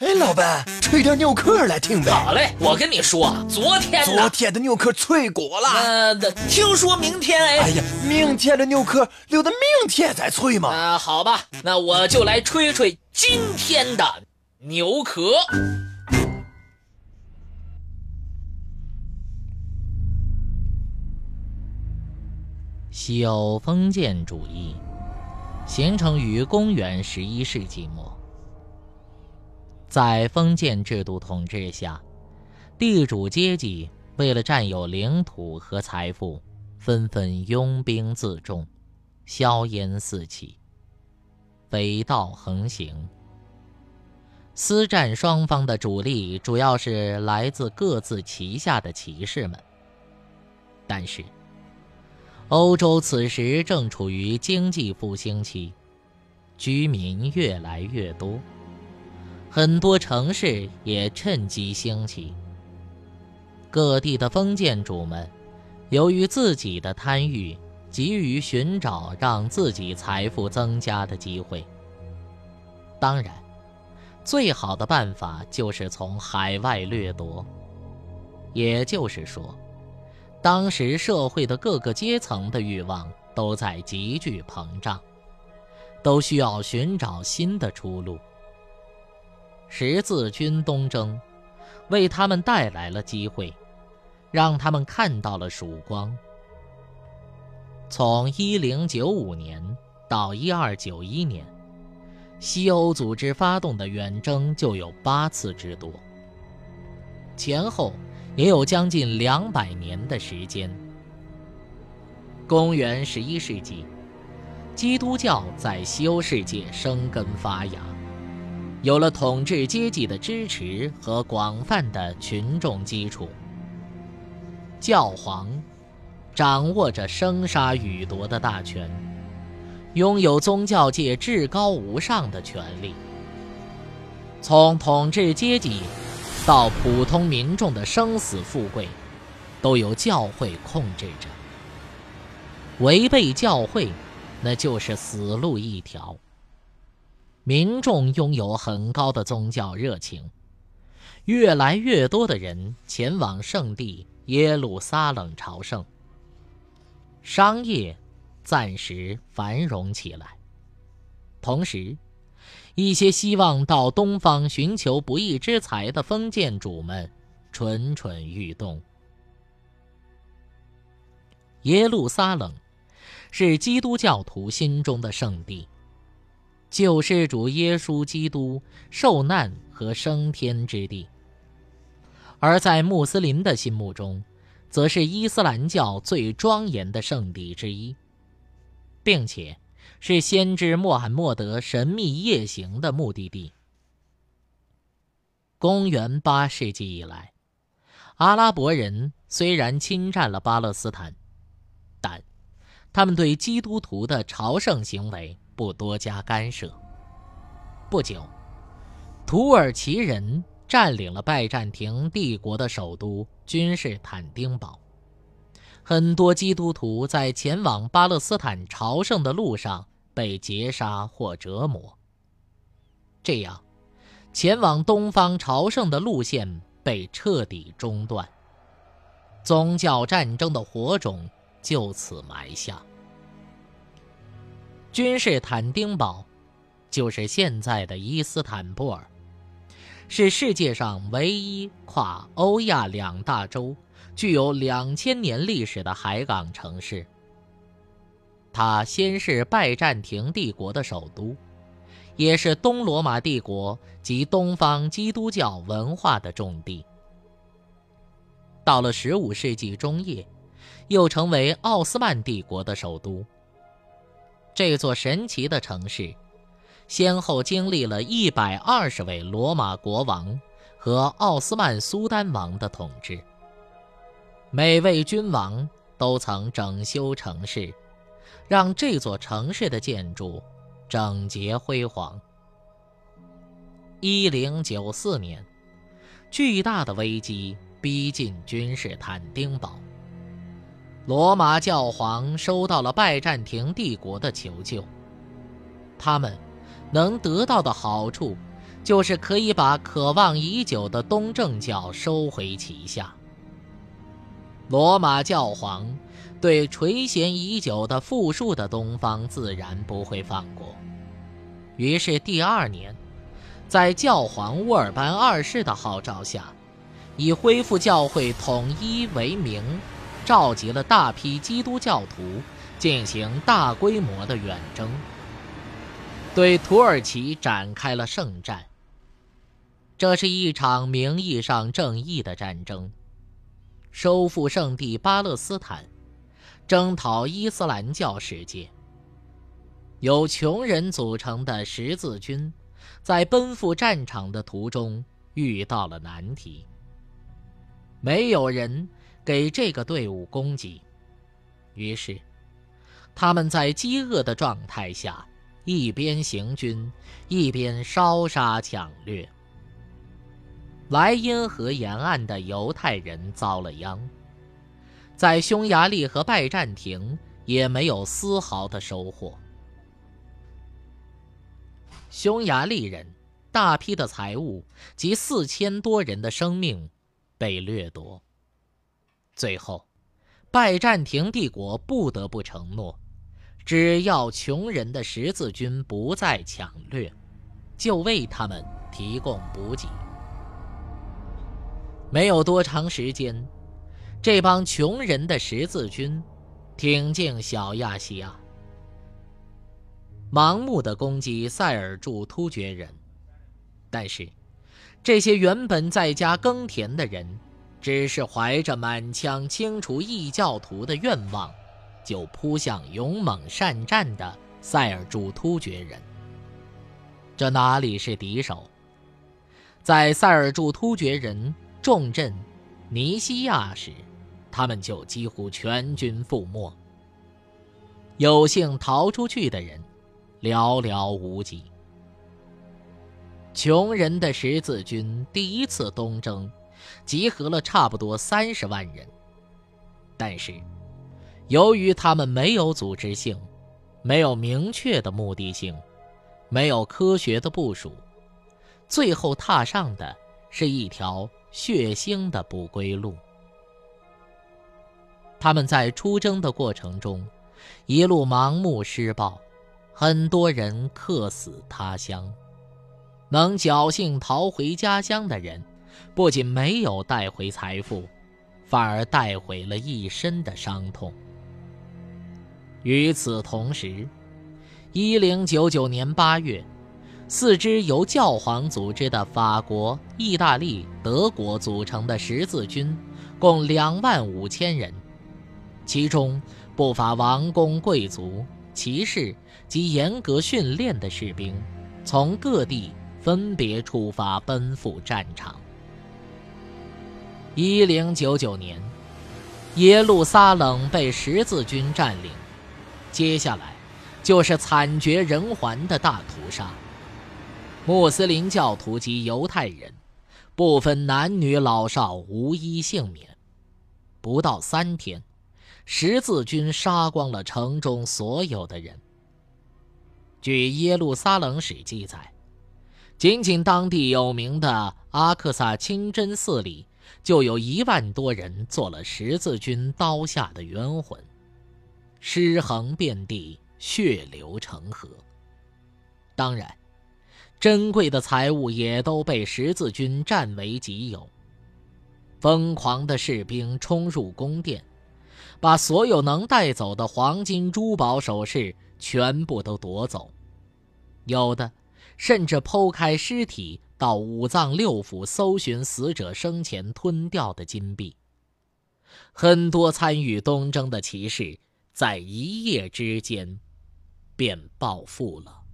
哎，老板，吹点牛壳来听呗。好嘞，我跟你说，昨天昨天的牛壳脆骨了。呃，听说明天哎。哎呀，明天的牛壳留到明天再吹嘛。啊，好吧，那我就来吹吹今天的牛壳。西欧封建主义形成于公元十一世纪末。在封建制度统治下，地主阶级为了占有领土和财富，纷纷拥兵自重，硝烟四起，匪盗横行。私战双方的主力主要是来自各自旗下的骑士们。但是，欧洲此时正处于经济复兴期，居民越来越多。很多城市也趁机兴起。各地的封建主们，由于自己的贪欲，急于寻找让自己财富增加的机会。当然，最好的办法就是从海外掠夺。也就是说，当时社会的各个阶层的欲望都在急剧膨胀，都需要寻找新的出路。十字军东征，为他们带来了机会，让他们看到了曙光。从一零九五年到一二九一年，西欧组织发动的远征就有八次之多，前后也有将近两百年的时间。公元十一世纪，基督教在西欧世界生根发芽。有了统治阶级的支持和广泛的群众基础，教皇掌握着生杀予夺的大权，拥有宗教界至高无上的权利。从统治阶级到普通民众的生死富贵，都由教会控制着。违背教会，那就是死路一条。民众拥有很高的宗教热情，越来越多的人前往圣地耶路撒冷朝圣。商业暂时繁荣起来，同时，一些希望到东方寻求不义之财的封建主们蠢蠢欲动。耶路撒冷是基督教徒心中的圣地。救世主耶稣基督受难和升天之地，而在穆斯林的心目中，则是伊斯兰教最庄严的圣地之一，并且是先知穆罕默德神秘夜行的目的地。公元八世纪以来，阿拉伯人虽然侵占了巴勒斯坦，但他们对基督徒的朝圣行为。不多加干涉。不久，土耳其人占领了拜占庭帝国的首都君士坦丁堡，很多基督徒在前往巴勒斯坦朝圣的路上被劫杀或折磨。这样，前往东方朝圣的路线被彻底中断，宗教战争的火种就此埋下。君士坦丁堡，就是现在的伊斯坦布尔，是世界上唯一跨欧亚两大洲、具有两千年历史的海港城市。它先是拜占庭帝国的首都，也是东罗马帝国及东方基督教文化的重地。到了十五世纪中叶，又成为奥斯曼帝国的首都。这座神奇的城市，先后经历了一百二十位罗马国王和奥斯曼苏丹王的统治。每位君王都曾整修城市，让这座城市的建筑整洁辉煌。一零九四年，巨大的危机逼近君士坦丁堡。罗马教皇收到了拜占庭帝国的求救，他们能得到的好处，就是可以把渴望已久的东正教收回旗下。罗马教皇对垂涎已久的富庶的东方自然不会放过，于是第二年，在教皇乌尔班二世的号召下，以恢复教会统一为名，召集了大批基督教徒进行大规模的远征，对土耳其展开了圣战。这是一场名义上正义的战争，收复圣地巴勒斯坦，征讨伊斯兰教世界。由穷人组成的十字军，在奔赴战场的途中遇到了难题。没有人给这个队伍供给，于是，他们在饥饿的状态下，一边行军，一边烧杀抢掠。莱茵河沿岸的犹太人遭了殃，在匈牙利和拜占庭也没有丝毫的收获。匈牙利人大批的财物及四千多人的生命被掠夺。最后，拜占庭帝国不得不承诺，只要穷人的十字军不再抢掠，就为他们提供补给。没有多长时间，这帮穷人的十字军挺进小亚细亚，盲目的攻击塞尔柱突厥人。但是，这些原本在家耕田的人，只是怀着满腔清除异教徒的愿望，就扑向勇猛善战的塞尔柱突厥人。这哪里是敌手？在塞尔柱突厥人。重镇尼西亚时，他们就几乎全军覆没。有幸逃出去的人，寥寥无几。穷人的十字军第一次东征，集合了差不多三十万人，但是，由于他们没有组织性，没有明确的目的性，没有科学的部署，最后踏上的是一条。血腥的不归路。他们在出征的过程中，一路盲目施暴，很多人客死他乡。能侥幸逃回家乡的人，不仅没有带回财富，反而带回了一身的伤痛。与此同时，一零九九年八月。四支由教皇组织的法国、意大利、德国组成的十字军，共两万五千人，其中不乏王公贵族、骑士及严格训练的士兵，从各地分别出发奔赴战场。一零九九年，耶路撒冷被十字军占领，接下来就是惨绝人寰的大屠杀。穆斯林教徒及犹太人，不分男女老少，无一幸免。不到三天，十字军杀光了城中所有的人。据耶路撒冷史记载，仅仅当地有名的阿克萨清真寺里，就有一万多人做了十字军刀下的冤魂，尸横遍地，血流成河。当然。珍贵的财物也都被十字军占为己有。疯狂的士兵冲入宫殿，把所有能带走的黄金、珠宝、首饰全部都夺走，有的甚至剖开尸体，到五脏六腑搜寻死者生前吞掉的金币。很多参与东征的骑士，在一夜之间便暴富了。